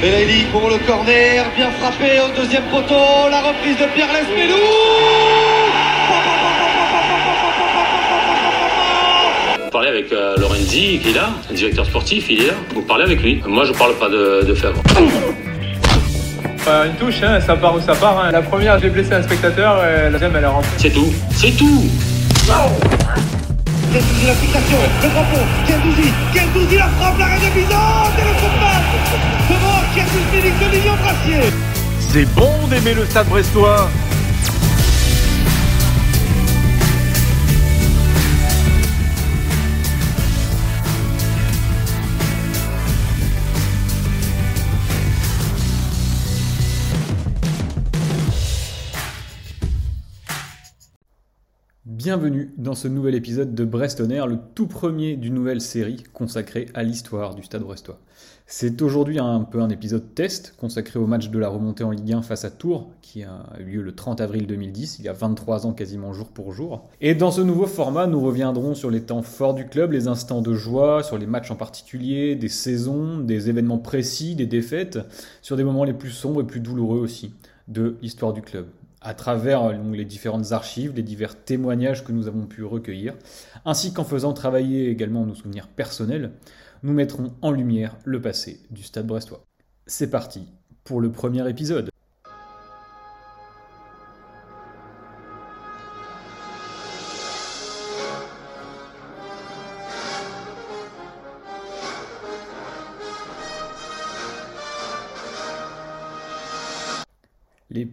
Belaïli pour le corner, bien frappé au deuxième poteau, la reprise de Pierre Lesmelou Vous parlez avec euh, Lorenzi, qui est là, le directeur sportif, il est là. Vous parlez avec lui. Moi, je parle pas de, de Fèvre. Euh, une touche, hein, ça part où ça part. hein. La première, j'ai blessé un spectateur, et la deuxième, elle est rentrée. C'est tout. C'est tout. Gendouzi la fixation, le drapeau, Gendouzi, Gendouzi la frappe, la réalisation et le coup C'est bon d'aimer le stade brestois Bienvenue dans ce nouvel épisode de Brest le tout premier d'une nouvelle série consacrée à l'histoire du Stade brestois. C'est aujourd'hui un peu un épisode test consacré au match de la remontée en Ligue 1 face à Tours, qui a eu lieu le 30 avril 2010, il y a 23 ans quasiment jour pour jour. Et dans ce nouveau format, nous reviendrons sur les temps forts du club, les instants de joie, sur les matchs en particulier, des saisons, des événements précis, des défaites, sur des moments les plus sombres et plus douloureux aussi de l'histoire du club à travers les différentes archives, les divers témoignages que nous avons pu recueillir, ainsi qu'en faisant travailler également nos souvenirs personnels, nous mettrons en lumière le passé du Stade brestois. C'est parti pour le premier épisode.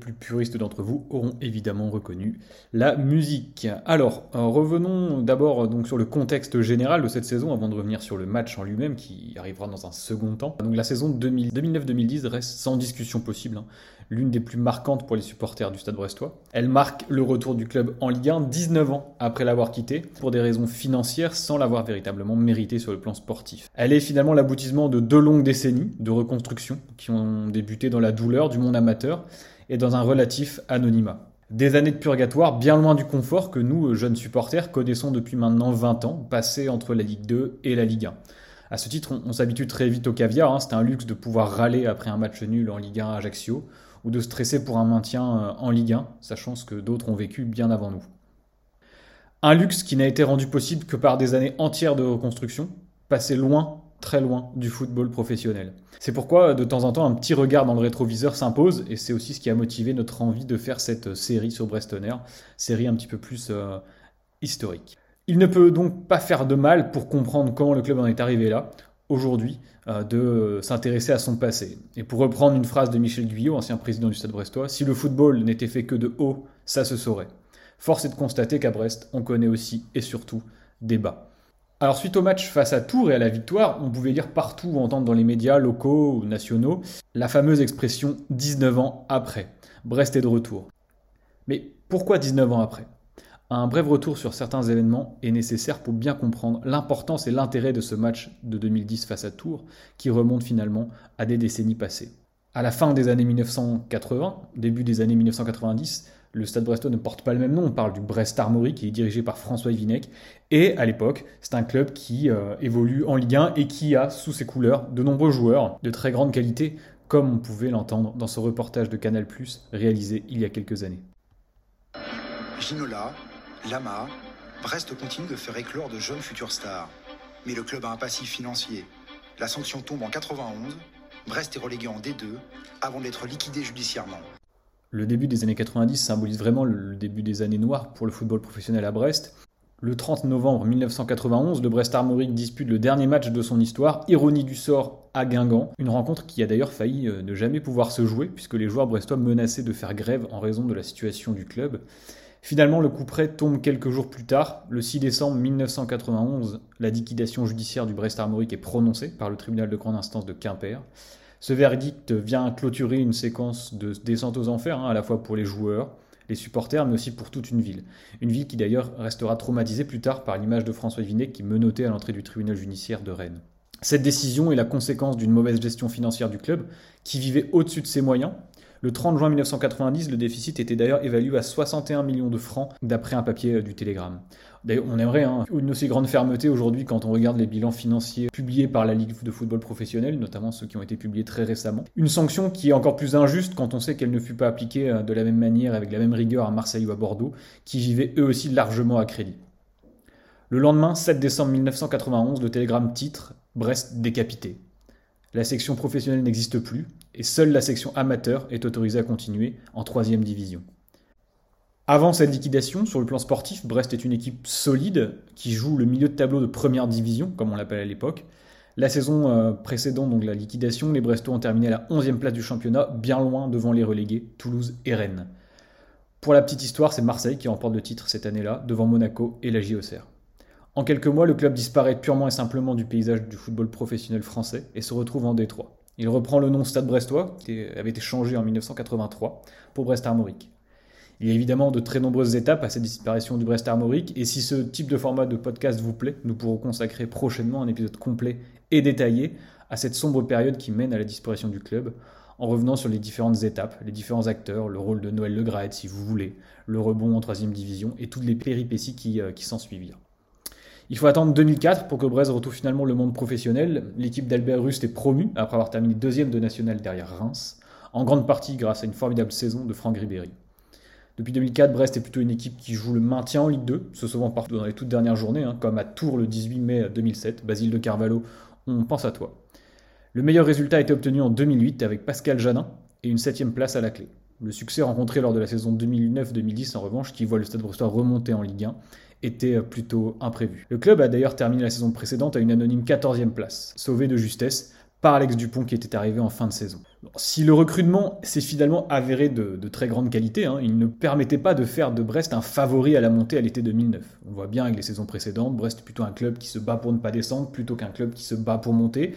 Plus puristes d'entre vous auront évidemment reconnu la musique. Alors, euh, revenons d'abord donc sur le contexte général de cette saison avant de revenir sur le match en lui-même qui arrivera dans un second temps. Donc la saison 2000 2009-2010 reste sans discussion possible hein, l'une des plus marquantes pour les supporters du Stade Brestois. Elle marque le retour du club en Ligue 1 19 ans après l'avoir quitté pour des raisons financières sans l'avoir véritablement mérité sur le plan sportif. Elle est finalement l'aboutissement de deux longues décennies de reconstruction qui ont débuté dans la douleur du monde amateur et dans un relatif anonymat. Des années de purgatoire bien loin du confort que nous, jeunes supporters, connaissons depuis maintenant 20 ans, passés entre la Ligue 2 et la Ligue 1. À ce titre, on, on s'habitue très vite au caviar, hein, c'est un luxe de pouvoir râler après un match nul en Ligue 1 à Ajaccio, ou de stresser pour un maintien euh, en Ligue 1, sachant ce que d'autres ont vécu bien avant nous. Un luxe qui n'a été rendu possible que par des années entières de reconstruction, passées loin très loin du football professionnel. C'est pourquoi de temps en temps un petit regard dans le rétroviseur s'impose et c'est aussi ce qui a motivé notre envie de faire cette série sur Brestonner, série un petit peu plus euh, historique. Il ne peut donc pas faire de mal pour comprendre comment le club en est arrivé là, aujourd'hui, euh, de s'intéresser à son passé. Et pour reprendre une phrase de Michel Guyot, ancien président du Stade brestois, si le football n'était fait que de haut, ça se saurait. Force est de constater qu'à Brest, on connaît aussi et surtout des bas. Alors suite au match face à Tours et à la victoire, on pouvait lire partout ou entendre dans les médias locaux ou nationaux la fameuse expression 19 ans après. Brest est de retour. Mais pourquoi 19 ans après? Un bref retour sur certains événements est nécessaire pour bien comprendre l'importance et l'intérêt de ce match de 2010 face à Tours qui remonte finalement à des décennies passées. À la fin des années 1980, début des années 1990, le Stade Brestois ne porte pas le même nom, on parle du Brest Armory qui est dirigé par François Vinec. Et à l'époque, c'est un club qui euh, évolue en Ligue 1 et qui a sous ses couleurs de nombreux joueurs de très grande qualité, comme on pouvait l'entendre dans ce reportage de Canal réalisé il y a quelques années. Ginola, Lama, Brest continue de faire éclore de jeunes futurs stars. Mais le club a un passif financier. La sanction tombe en 91, Brest est relégué en D2 avant d'être liquidé judiciairement. Le début des années 90 symbolise vraiment le début des années noires pour le football professionnel à Brest. Le 30 novembre 1991, le Brest Armorique dispute le dernier match de son histoire, ironie du sort à Guingamp, une rencontre qui a d'ailleurs failli euh, ne jamais pouvoir se jouer puisque les joueurs brestois menaçaient de faire grève en raison de la situation du club. Finalement, le coup près tombe quelques jours plus tard. Le 6 décembre 1991, la liquidation judiciaire du Brest Armorique est prononcée par le tribunal de grande instance de Quimper. Ce verdict vient clôturer une séquence de descente aux enfers, hein, à la fois pour les joueurs, les supporters, mais aussi pour toute une ville. Une ville qui d'ailleurs restera traumatisée plus tard par l'image de François Vinet qui menottait à l'entrée du tribunal judiciaire de Rennes. Cette décision est la conséquence d'une mauvaise gestion financière du club, qui vivait au-dessus de ses moyens, Le 30 juin 1990, le déficit était d'ailleurs évalué à 61 millions de francs d'après un papier du Télégramme. D'ailleurs, on aimerait hein, une aussi grande fermeté aujourd'hui quand on regarde les bilans financiers publiés par la Ligue de football professionnel, notamment ceux qui ont été publiés très récemment. Une sanction qui est encore plus injuste quand on sait qu'elle ne fut pas appliquée euh, de la même manière, avec la même rigueur à Marseille ou à Bordeaux, qui vivaient eux aussi largement à crédit. Le lendemain, 7 décembre 1991, le télégramme titre Brest décapité. La section professionnelle n'existe plus et seule la section amateur est autorisée à continuer en troisième division. Avant cette liquidation, sur le plan sportif, Brest est une équipe solide qui joue le milieu de tableau de première division, comme on l'appelle à l'époque. La saison euh, précédente, donc la liquidation, les Brestois ont terminé à la 11e place du championnat, bien loin devant les relégués, Toulouse et Rennes. Pour la petite histoire, c'est Marseille qui remporte le titre cette année-là, devant Monaco et la JOCR. En quelques mois, le club disparaît purement et simplement du paysage du football professionnel français et se retrouve en Détroit. Il reprend le nom Stade Brestois, qui avait été changé en 1983, pour Brest Armorique. Il y a évidemment de très nombreuses étapes à cette disparition du Brest Armorique, et si ce type de format de podcast vous plaît, nous pourrons consacrer prochainement un épisode complet et détaillé à cette sombre période qui mène à la disparition du club, en revenant sur les différentes étapes, les différents acteurs, le rôle de Noël Le si vous voulez, le rebond en troisième division et toutes les péripéties qui, euh, s'en suivirent. Il faut attendre 2004 pour que Brest retrouve finalement le monde professionnel. L'équipe d'Albert Rust est promue après avoir terminé deuxième de national derrière Reims, en grande partie grâce à une formidable saison de Franck Ribéry. Depuis 2004, Brest est plutôt une équipe qui joue le maintien en Ligue 2, se sauvant partout dans les toutes dernières journées, hein, comme à Tours le 18 mai 2007. Basile de Carvalho, on pense à toi. Le meilleur résultat a été obtenu en 2008 avec Pascal Janin et une septième place à la clé. Le succès rencontré lors de la saison 2009-2010 en revanche, qui voit le Stade Brestois remonter en Ligue 1, était plutôt imprévu. Le club a d'ailleurs terminé la saison précédente à une anonyme 14e place, sauvé de justesse par Alex Dupont qui était arrivé en fin de saison. Si le recrutement s'est finalement avéré de, très grande qualité, hein, il ne permettait pas de faire de Brest un favori à la montée à l'été 2009. On voit bien avec les saisons précédentes, Brest est plutôt un club qui se bat pour ne pas descendre plutôt qu'un club qui se bat pour monter.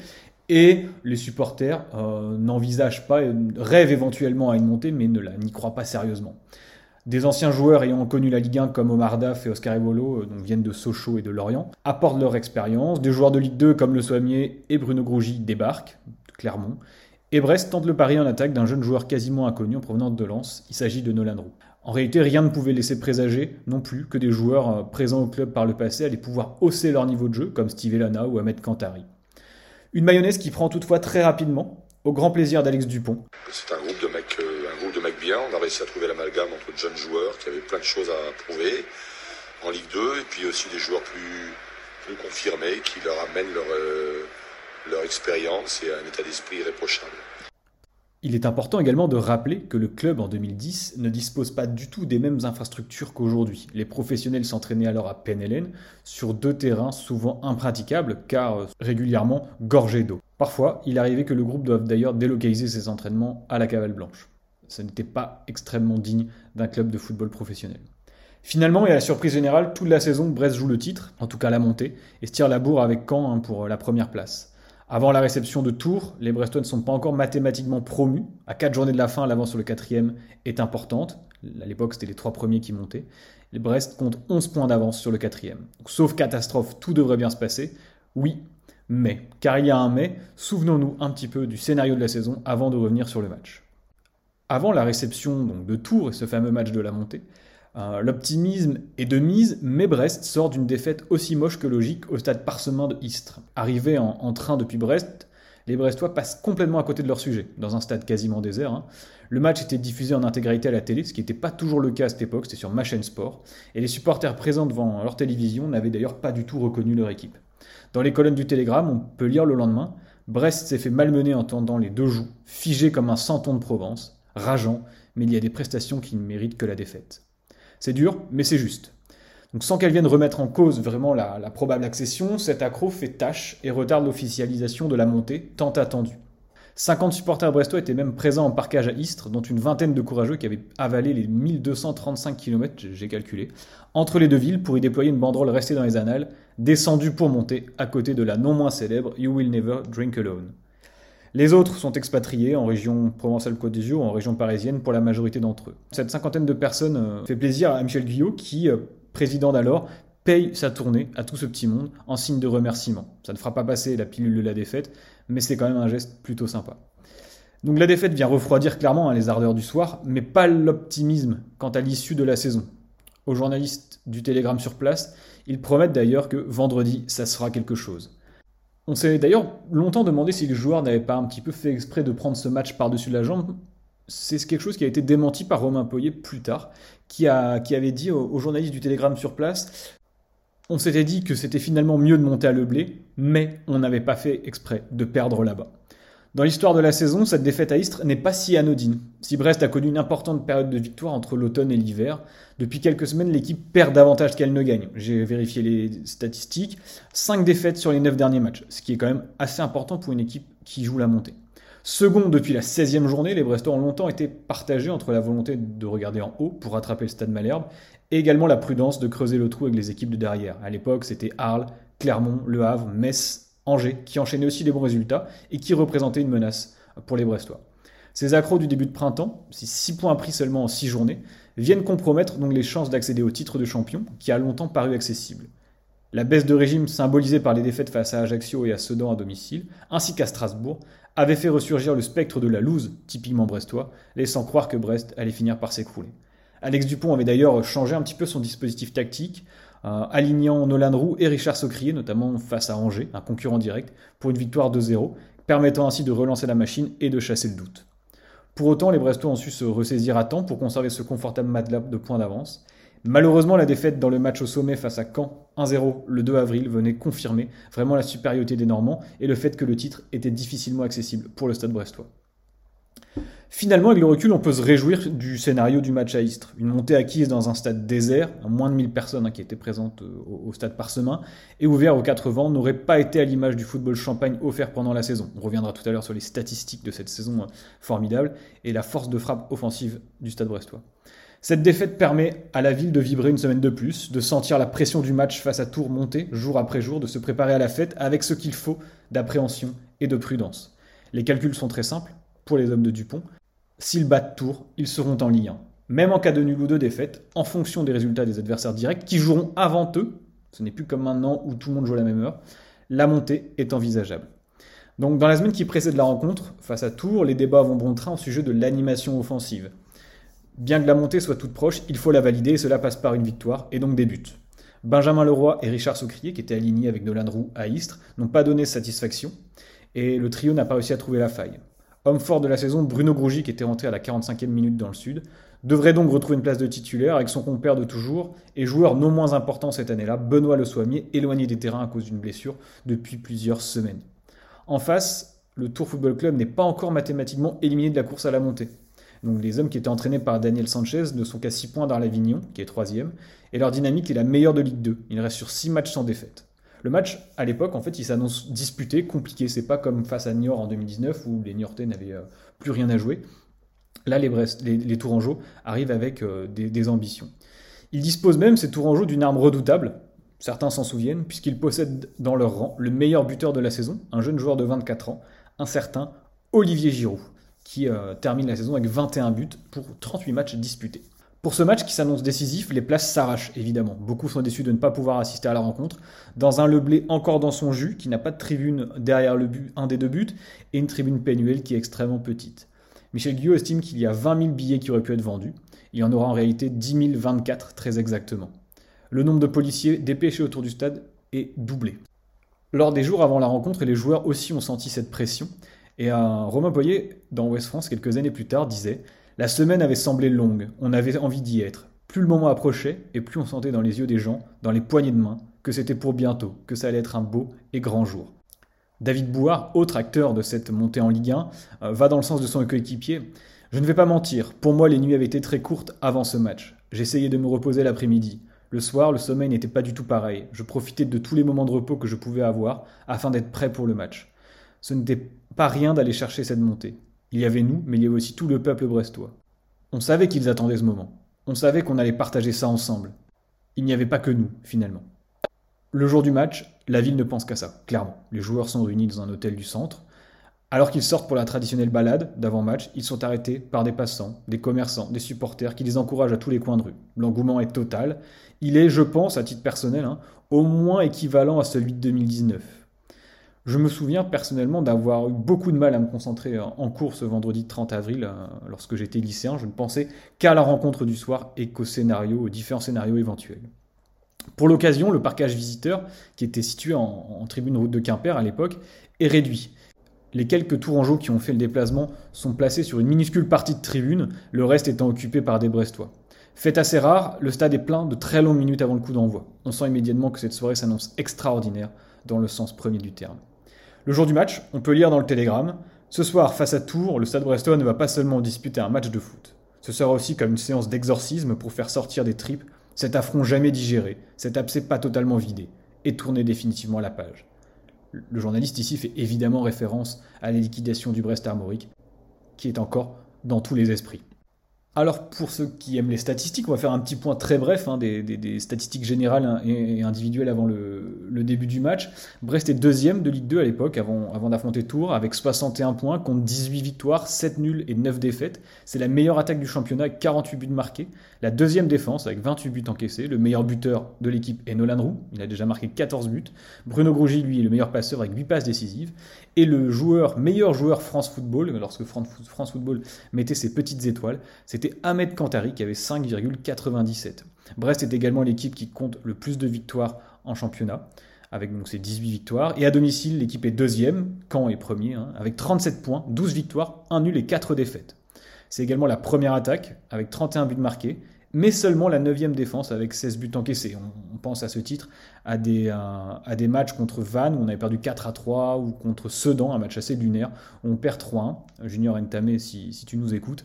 Et les supporters euh, n'envisagent pas, rêvent éventuellement à une montée, mais ne n'y croient pas sérieusement. Des anciens joueurs ayant connu la Ligue 1 comme Omar Daf et Oscar Evolo, euh, donc viennent de Sochaux et de Lorient, apportent leur expérience. Des joueurs de Ligue 2 comme Le Soimier et Bruno Grougy débarquent, Clermont. Et Brest tente le pari en attaque d'un jeune joueur quasiment inconnu en provenance de Lens. Il s'agit de Nolan Roux. En réalité, rien ne pouvait laisser présager non plus que des joueurs euh, présents au club par le passé allaient pouvoir hausser leur niveau de jeu, comme Steve Elana ou Ahmed Kantari. Une mayonnaise qui prend toutefois très rapidement, au grand plaisir d'Alex Dupont. C'est un groupe de mecs euh, On a réussi à trouver l'amalgame entre de jeunes joueurs qui avaient plein de choses à prouver en Ligue 2 et puis aussi des joueurs plus, confirmés qui leur amènent leur, euh, expérience et un état d'esprit irréprochable. Il est important également de rappeler que le club en 2010 ne dispose pas du tout des mêmes infrastructures qu'aujourd'hui. Les professionnels s'entraînaient alors à Penelen sur deux terrains souvent impraticables car euh, régulièrement gorgés d'eau. Parfois, il arrivait que le groupe doive d'ailleurs délocaliser ses entraînements à la cavale blanche. Ce n'était pas extrêmement digne d'un club de football professionnel. Finalement, et à la surprise générale, toute la saison, Brest joue le titre, en tout cas la montée, et se tire la bourre avec Caen hein, pour la première place. Avant la réception de Tours, les Brestois ne sont pas encore mathématiquement promus. À quatre journées de la fin, l'avance sur le quatrième est importante. À l'époque, c'était les trois premiers qui montaient. Les Brest comptent 11 points d'avance sur le quatrième. sauf catastrophe, tout devrait bien se passer. Oui, mais, car il y a un mais, souvenons-nous un petit peu du scénario de la saison avant de revenir sur le match. Avant la réception de Tours et ce fameux match de la montée, euh, l'optimisme est de mise, mais Brest sort d'une défaite aussi moche que logique au stade parsemé de Istres. Arrivé en, train depuis Brest, les Brestois passent complètement à côté de leur sujet, dans un stade quasiment désert. Hein. Le match était diffusé en intégralité à la télé, ce qui n'était pas toujours le cas à cette époque, c'était sur ma sport, et les supporters présents devant leur télévision n'avaient d'ailleurs pas du tout reconnu leur équipe. Dans les colonnes du Télégramme, on peut lire le lendemain Brest s'est fait malmener en tendant les deux joues, figé comme un santon de Provence rageant, mais il y a des prestations qui ne méritent que la défaite. C'est dur, mais c'est juste. Donc sans qu'elle vienne remettre en cause vraiment la, probable accession, cet accro fait tâche et retarde l'officialisation de la montée tant attendue. 50 supporters brestois étaient même présents en parcage à Istres, dont une vingtaine de courageux qui avaient avalé les 1235 km, j'ai calculé, entre les deux villes pour y déployer une banderole restée dans les annales, descendue pour monter à côté de la non moins célèbre You Will Never Drink Alone. Les autres sont expatriés en région Provence-Alpes-Côte d'Azur ou en région parisienne pour la majorité d'entre eux. Cette cinquantaine de personnes euh, fait plaisir à Michel Guyot qui, euh, président d'alors, paye sa tournée à tout ce petit monde en signe de remerciement. Ça ne fera pas passer la pilule de la défaite, mais c'est quand même un geste plutôt sympa. Donc la défaite vient refroidir clairement hein, les ardeurs du soir, mais pas l'optimisme quant à l'issue de la saison. Aux journalistes du Télégramme sur place, ils promettent d'ailleurs que vendredi, ça sera quelque chose. On s'est d'ailleurs longtemps demandé si les joueurs n'avaient pas un petit peu fait exprès de prendre ce match par-dessus la jambe. C'est quelque chose qui a été démenti par Romain Poyer plus tard, qui, avait dit aux, journalistes du Télégramme sur place on s'était dit que c'était finalement mieux de monter à le blé, mais on n'avait pas fait exprès de perdre là-bas. Dans l'histoire de la saison, cette défaite à Istres n'est pas si anodine. Si Brest a connu une importante période de victoire entre l'automne et l'hiver, depuis quelques semaines, l'équipe perd davantage qu'elle ne gagne. J'ai vérifié les statistiques. 5 défaites sur les 9 derniers matchs, ce qui est quand même assez important pour une équipe qui joue la montée. Second, depuis la 16e journée, les Brestois ont longtemps été partagés entre la volonté de regarder en haut pour rattraper le stade Malherbe et également la prudence de creuser le trou avec les équipes de derrière. À l'époque, c'était Arles, Clermont, Le Havre, Metz Angers, qui enchaînait aussi des bons résultats et qui représentait une menace pour les Brestois. Ces accros du début de printemps, ces 6 points pris seulement en 6 journées, viennent compromettre donc les chances d'accéder au titre de champion qui a longtemps paru accessible. La baisse de régime symbolisée par les défaites face à Ajaccio et à Sedan à domicile, ainsi qu'à Strasbourg, avait fait ressurgir le spectre de la loose, typiquement brestois, laissant croire que Brest allait finir par s'écrouler. Alex Dupont avait d'ailleurs changé un petit peu son dispositif tactique, alignant Nolan Roux et Richard Socrier, notamment face à Angers, un concurrent direct, pour une victoire 2-0, permettant ainsi de relancer la machine et de chasser le doute. Pour autant, les Brestois ont su se ressaisir à temps pour conserver ce confortable matelas de points d'avance. Malheureusement, la défaite dans le match au sommet face à Caen 1-0 le 2 avril venait confirmer vraiment la supériorité des Normands et le fait que le titre était difficilement accessible pour le stade brestois. Finalement, avec le recul, on peut se réjouir du scénario du match à Istres. Une montée acquise dans un stade désert, moins de 1000 personnes hein, qui étaient présentes euh, au, stade parsemin, et ouvert aux quatre vents, n'aurait pas été à l'image du football champagne offert pendant la saison. On reviendra tout à l'heure sur les statistiques de cette saison euh, formidable et la force de frappe offensive du stade brestois. Cette défaite permet à la ville de vibrer une semaine de plus, de sentir la pression du match face à Tours monter jour après jour, de se préparer à la fête avec ce qu'il faut d'appréhension et de prudence. Les calculs sont très simples pour les hommes de Dupont. S'ils battent Tours, ils seront en Ligue 1. Même en cas de nul ou de défaite, en fonction des résultats des adversaires directs qui joueront avant eux, ce n'est plus comme maintenant où tout le monde joue à la même heure, la montée est envisageable. Donc dans la semaine qui précède la rencontre, face à Tours, les débats vont bon train au sujet de l'animation offensive. Bien que la montée soit toute proche, il faut la valider et cela passe par une victoire et donc des buts. Benjamin Leroy et Richard Socrier, qui étaient alignés avec Nolan Roux à Istres, n'ont pas donné satisfaction et le trio n'a pas réussi à trouver la faille. Homme fort de la saison, Bruno Grougy, qui était rentré à la 45e minute dans le Sud, devrait donc retrouver une place de titulaire avec son compère de toujours et joueur non moins important cette année-là, Benoît Le Soimier, éloigné des terrains à cause d'une blessure depuis plusieurs semaines. En face, le Tour Football Club n'est pas encore mathématiquement éliminé de la course à la montée. Donc les hommes qui étaient entraînés par Daniel Sanchez ne sont qu'à 6 points d'Arlavignon, qui est troisième, et leur dynamique est la meilleure de Ligue 2. Il reste sur 6 matchs sans défaite. Le match, à l'époque, en fait, il s'annonce disputé, compliqué. C'est pas comme face à Niort en 2019 où les Niortais n'avaient euh, plus rien à jouer. Là, les, Tourangeaux arrivent avec euh, des, ambitions. Ils disposent même, ces Tourangeaux, d'une arme redoutable. Certains s'en souviennent, puisqu'ils possèdent dans leur rang le meilleur buteur de la saison, un jeune joueur de 24 ans, un certain Olivier Giroud, qui euh, termine la saison avec 21 buts pour 38 matchs disputés. Pour ce match qui s'annonce décisif, les places s'arrachent évidemment. Beaucoup sont déçus de ne pas pouvoir assister à la rencontre. Dans un Leblé encore dans son jus, qui n'a pas de tribune derrière le but, un des deux buts, et une tribune pénuelle qui est extrêmement petite. Michel Guyot estime qu'il y a 20 000 billets qui auraient pu être vendus. Il y en aura en réalité 10 024 très exactement. Le nombre de policiers dépêchés autour du stade est doublé. Lors des jours avant la rencontre, les joueurs aussi ont senti cette pression. Et un Romain Boyer, dans Ouest France, quelques années plus tard, disait la semaine avait semblé longue, on avait envie d'y être. Plus le moment approchait, et plus on sentait dans les yeux des gens, dans les poignées de main, que c'était pour bientôt, que ça allait être un beau et grand jour. David Bouard, autre acteur de cette montée en Ligue 1, euh, va dans le sens de son coéquipier. Je ne vais pas mentir, pour moi les nuits avaient été très courtes avant ce match. J'essayais de me reposer l'après-midi. Le soir, le sommeil n'était pas du tout pareil. Je profitais de tous les moments de repos que je pouvais avoir afin d'être prêt pour le match. Ce n'était pas rien d'aller chercher cette montée. Il y avait nous, mais il y avait aussi tout le peuple brestois. On savait qu'ils attendaient ce moment. On savait qu'on allait partager ça ensemble. Il n'y avait pas que nous, finalement. Le jour du match, la ville ne pense qu'à ça, clairement. Les joueurs sont réunis dans un hôtel du centre. Alors qu'ils sortent pour la traditionnelle balade d'avant-match, ils sont arrêtés par des passants, des commerçants, des supporters qui les encouragent à tous les coins de rue. L'engouement est total. Il est, je pense, à titre personnel, hein, au moins équivalent à celui de 2019. Je me souviens personnellement d'avoir eu beaucoup de mal à me concentrer en cours ce vendredi 30 avril, euh, lorsque j'étais lycéen. Je ne pensais qu'à la rencontre du soir et qu'aux scénarios, aux différents scénarios éventuels. Pour l'occasion, le parcage visiteur, qui était situé en, tribune route de Quimper à l'époque, est réduit. Les quelques Tourangeaux qui ont fait le déplacement sont placés sur une minuscule partie de tribune, le reste étant occupé par des Brestois. Fait assez rare, le stade est plein de très longues minutes avant le coup d'envoi. On sent immédiatement que cette soirée s'annonce extraordinaire dans le sens premier du terme. Le jour du match, on peut lire dans le télégramme Ce soir, face à Tours, le Stade Brestois ne va pas seulement disputer un match de foot. Ce sera aussi comme une séance d'exorcisme pour faire sortir des tripes cet affront jamais digéré, cet abcès pas totalement vidé, et tourner définitivement la page. Le journaliste ici fait évidemment référence à la liquidation du Brest Armorique, qui est encore dans tous les esprits. Alors pour ceux qui aiment les statistiques, on va faire un petit point très bref hein, des, statistiques générales et, individuelles avant le, début du match. Brest est deuxième de Ligue 2 à l'époque, avant, d'affronter Tours, avec 61 points, contre 18 victoires, 7 nuls et 9 défaites. C'est la meilleure attaque du championnat avec 48 buts marqués. La deuxième défense avec 28 buts encaissés. Le meilleur buteur de l'équipe est Nolan Roux, il a déjà marqué 14 buts. Bruno Grougy, lui, est le meilleur passeur avec 8 passes décisives. Et le meilleur joueur France Football, lorsque France Football mettait ses petites étoiles, c'était Ahmed Kantari qui avait 5,97. Brest est également l'équipe qui compte le plus de victoires en championnat, avec donc ses 18 victoires. Et à domicile, l'équipe est deuxième, Caen est premier, hein, avec 37 points, 12 victoires, 1 nul et 4 défaites. C'est également la première attaque, avec 31 buts marqués, mais seulement la 9 défense avec 16 buts encaissés. On, pense à ce titre à des, matchs contre Vannes où on avait perdu 4 à 3 ou contre Sedan, un match assez lunaire, où on perd 3-1. Junior Ntamé, si, si tu nous écoutes.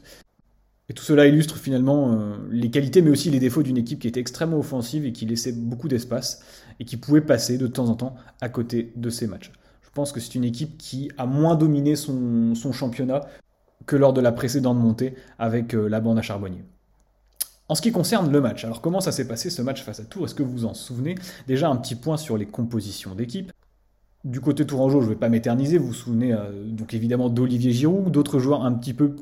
Et tout cela illustre finalement euh, les qualités mais aussi les défauts d'une équipe qui était extrêmement offensive et qui laissait beaucoup d'espace et qui pouvait passer de temps en temps à côté de ces matchs. Je pense que c'est une équipe qui a moins dominé son, championnat que lors de la précédente montée avec euh, la bande à Charbonnier. En ce qui concerne le match, alors comment ça s'est passé ce match face à Tours? Est-ce que vous en souvenez? Déjà un petit point sur les compositions d'équipe. Du côté tourangeau, je ne vais pas m'éterniser, vous vous souvenez euh, donc évidemment d'Olivier Giroud, d'autres joueurs un petit peu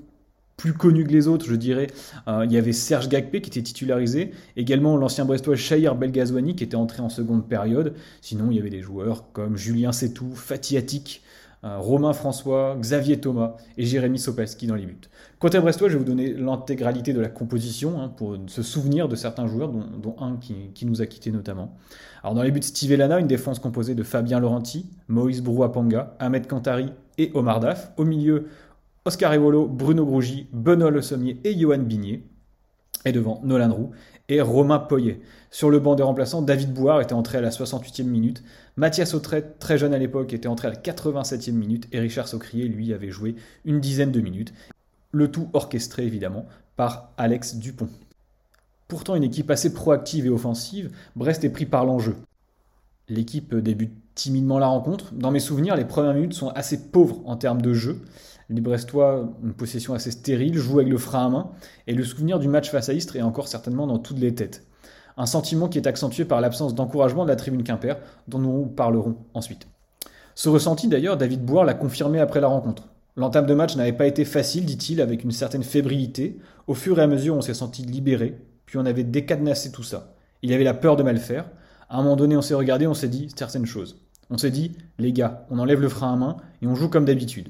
plus connu que les autres, je dirais. Euh, il y avait Serge Gagpé qui était titularisé, également l'ancien Brestois Shahir Belgazouani qui était entré en seconde période. Sinon, il y avait des joueurs comme Julien Setou, Fatih Attic, euh, Romain François, Xavier Thomas et Jérémy Sopalski dans les buts. Côté Brestois, je vais vous donner l'intégralité de la composition hein, pour se souvenir de certains joueurs, dont, un qui, nous a quittés notamment. Alors dans les buts, Steve Elana, une défense composée de Fabien Laurenti, Moïse Brouapanga, Ahmed Kantari et Omar Daf. Au milieu, Oscar Evolo, Bruno Grougy, Benoît Le Sommier et Johan Bigné. Et devant, Nolan Roux et Romain Poyet. Sur le banc des remplaçants, David Bouard était entré à la 68e minute. Mathias Autret, très jeune à l'époque, était entré à la 87e minute. Et Richard Socrier, lui, avait joué une dizaine de minutes. Le tout orchestré, évidemment, par Alex Dupont. Pourtant, une équipe assez proactive et offensive, Brest est pris par l'enjeu. L'équipe débute timidement la rencontre. Dans mes souvenirs, les premières minutes sont assez pauvres en termes de jeu. Les Brestois, une possession assez stérile, jouent avec le frein à main, et le souvenir du match face à Istres est encore certainement dans toutes les têtes. Un sentiment qui est accentué par l'absence d'encouragement de la tribune Quimper, dont nous parlerons ensuite. Ce ressenti d'ailleurs, David Bouard l'a confirmé après la rencontre. L'entame de match n'avait pas été facile, dit-il, avec une certaine fébrilité. Au fur et à mesure, on s'est senti libéré, puis on avait décadenassé tout ça. Il y avait la peur de mal faire. À un moment donné, on s'est regardé, on s'est dit certaines choses. On s'est dit, les gars, on enlève le frein à main et on joue comme d'habitude.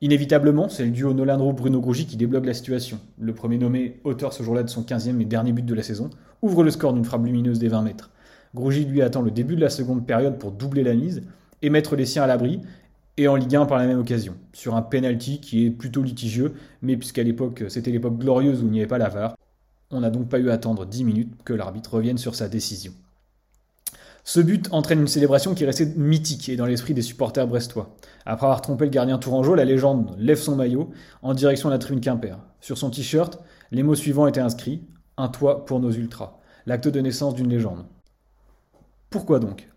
Inévitablement, c'est le duo Nolan Roux-Bruno Grougy qui débloque la situation. Le premier nommé, auteur ce jour-là de son 15e et dernier but de la saison, ouvre le score d'une frappe lumineuse des 20 mètres. Grougy lui attend le début de la seconde période pour doubler la mise et mettre les siens à l'abri, et en Ligue 1 par la même occasion, sur un penalty qui est plutôt litigieux, mais puisqu'à l'époque c'était l'époque glorieuse où il n'y avait pas la VAR, on n'a donc pas eu à attendre 10 minutes que l'arbitre revienne sur sa décision. Ce but entraîne une célébration qui restait mythique et dans l'esprit des supporters brestois. Après avoir trompé le gardien tourangeau, la légende lève son maillot en direction de la tribune Quimper. Sur son t-shirt, les mots suivants étaient inscrits Un toit pour nos ultras. L'acte de naissance d'une légende. Pourquoi donc?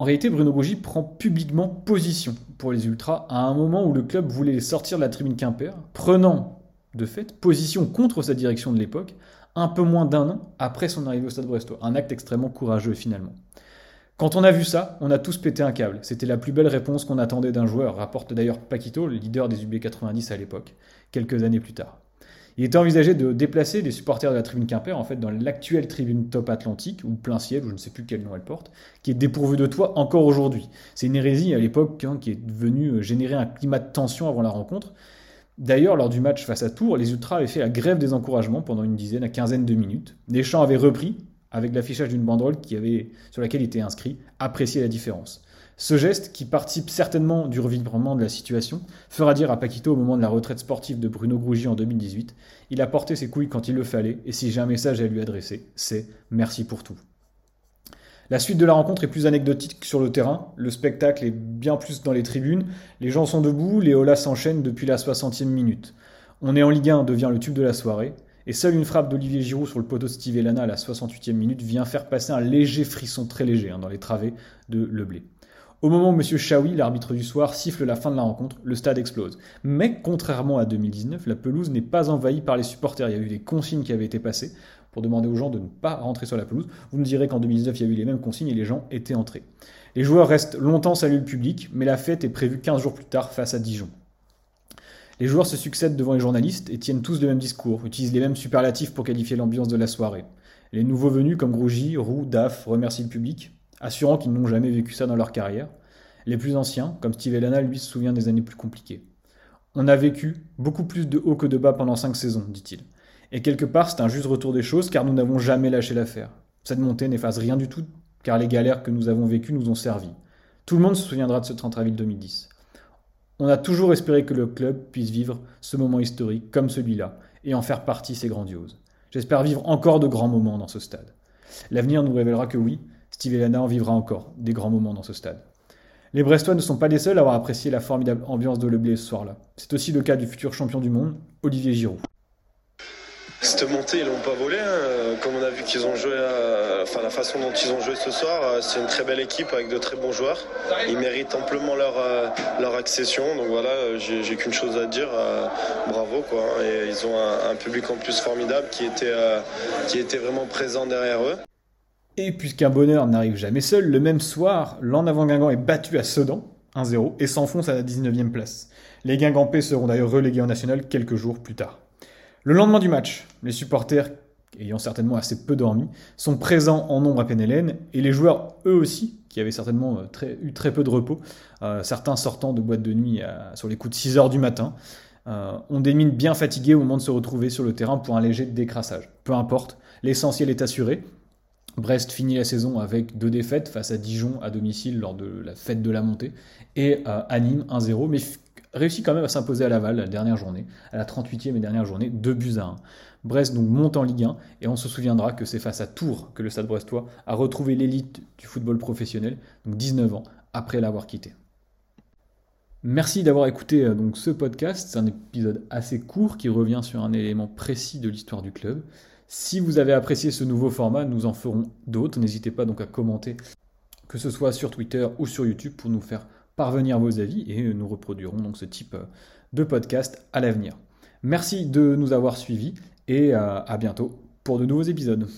En réalité, Bruno Gougy prend publiquement position pour les ultras à un moment où le club voulait sortir de la tribune Quimper, prenant de fait position contre sa direction de l'époque, un peu moins d'un an après son arrivée au Stade Brestois. Un acte extrêmement courageux finalement. Quand on a vu ça, on a tous pété un câble. C'était la plus belle réponse qu'on attendait d'un joueur, rapporte d'ailleurs Paquito, le leader des UB90 à l'époque, quelques années plus tard. Il était envisagé de déplacer les supporters de la tribune Quimper en fait dans l'actuelle tribune Top Atlantique ou plein ciel, ou je ne sais plus quel nom elle porte, qui est dépourvue de toit encore aujourd'hui. C'est une hérésie à l'époque hein, qui est venue euh, générer un climat de tension avant la rencontre. D'ailleurs, lors du match face à Tours, les Ultras avaient fait la grève des encouragements pendant une dizaine à quinzaine de minutes. Les chants avaient repris avec l'affichage d'une banderole qui avait, sur laquelle était inscrit Apprécier la différence. Ce geste, qui participe certainement du revirement de la situation, fera dire à Paquito au moment de la retraite sportive de Bruno Grougy en 2018 Il a porté ses couilles quand il le fallait, et si j'ai un message à lui adresser, c'est merci pour tout. La suite de la rencontre est plus anecdotique sur le terrain, le spectacle est bien plus dans les tribunes, les gens sont debout, les holas s'enchaînent depuis la 60e minute. On est en Ligue 1 devient le tube de la soirée, et seule une frappe d'Olivier Giroud sur le poteau de Steve Elana à la 68e minute vient faire passer un léger frisson très léger hein, dans les travées de Le Blé. Au moment où M. Chaoui, l'arbitre du soir, siffle la fin de la rencontre, le stade explose. Mais contrairement à 2019, la pelouse n'est pas envahie par les supporters. Il y a eu des consignes qui avaient été passées pour demander aux gens de ne pas rentrer sur la pelouse. Vous me direz qu'en 2019, il y a eu les mêmes consignes et les gens étaient entrés. Les joueurs restent longtemps saluer le public, mais la fête est prévue 15 jours plus tard face à Dijon. Les joueurs se succèdent devant les journalistes et tiennent tous le même discours, utilisent les mêmes superlatifs pour qualifier l'ambiance de la soirée. Les nouveaux venus comme Grougy, Roux, Daf remercient le public assurant qu'ils n'ont jamais vécu ça dans leur carrière. Les plus anciens, comme Steve Elana, lui se souvient des années plus compliquées. On a vécu beaucoup plus de haut que de bas pendant cinq saisons, dit-il. Et quelque part, c'est un juste retour des choses, car nous n'avons jamais lâché l'affaire. Cette montée n'efface rien du tout, car les galères que nous avons vécues nous ont servi. Tout le monde se souviendra de ce Trentraville 2010. On a toujours espéré que le club puisse vivre ce moment historique comme celui-là, et en faire partie, c'est grandiose. J'espère vivre encore de grands moments dans ce stade. L'avenir nous révélera que oui, Steve Elana en vivra encore des grands moments dans ce stade. Les Brestois ne sont pas les seuls à avoir apprécié la formidable ambiance de Leblé ce soir-là. C'est aussi le cas du futur champion du monde, Olivier Giroud. Cette montée, ils l'ont pas volé. Hein. Comme on a vu qu'ils ont joué, enfin la façon dont ils ont joué ce soir, euh, c'est une très belle équipe avec de très bons joueurs. Ils méritent amplement leur, euh, leur accession. Donc voilà, euh, j'ai qu'une chose à dire. bravo quoi. Et ils ont un, public en plus formidable qui était, qui était vraiment présent derrière eux. Et puisqu'un bonheur n'arrive jamais seul, le même soir, l'en avant Guingamp est battu à Sedan, 1-0, et s'enfonce à la 19e place. Les Guingampais seront d'ailleurs relégués en national quelques jours plus tard. Le lendemain du match, les supporters, ayant certainement assez peu dormi, sont présents en nombre à Penelen, et les joueurs, eux aussi, qui avaient certainement euh, eu très peu de repos, euh, certains sortant de boîte de nuit sur les coups de 6 heures du matin, euh, ont des mines bien fatiguées au moment de se retrouver sur le terrain pour un léger décrassage. Peu importe, l'essentiel est assuré, Brest finit la saison avec deux défaites face à Dijon à domicile lors de la fête de la montée et à euh, Nîmes 1-0, mais réussit quand même à s'imposer à Laval la dernière journée, à la 38e et dernière journée, 2 buts à 1. Brest donc monte en Ligue 1 et on se souviendra que c'est face à Tours que le Stade brestois a retrouvé l'élite du football professionnel, donc 19 ans après l'avoir quitté. Merci d'avoir écouté euh, donc ce podcast, c'est un épisode assez court qui revient sur un élément précis de l'histoire du club. Si vous avez apprécié ce nouveau format, nous en ferons d'autres. N'hésitez pas donc à commenter, que ce soit sur Twitter ou sur YouTube, pour nous faire parvenir vos avis et nous reproduirons donc ce type de podcast à l'avenir. Merci de nous avoir suivis et à bientôt pour de nouveaux épisodes.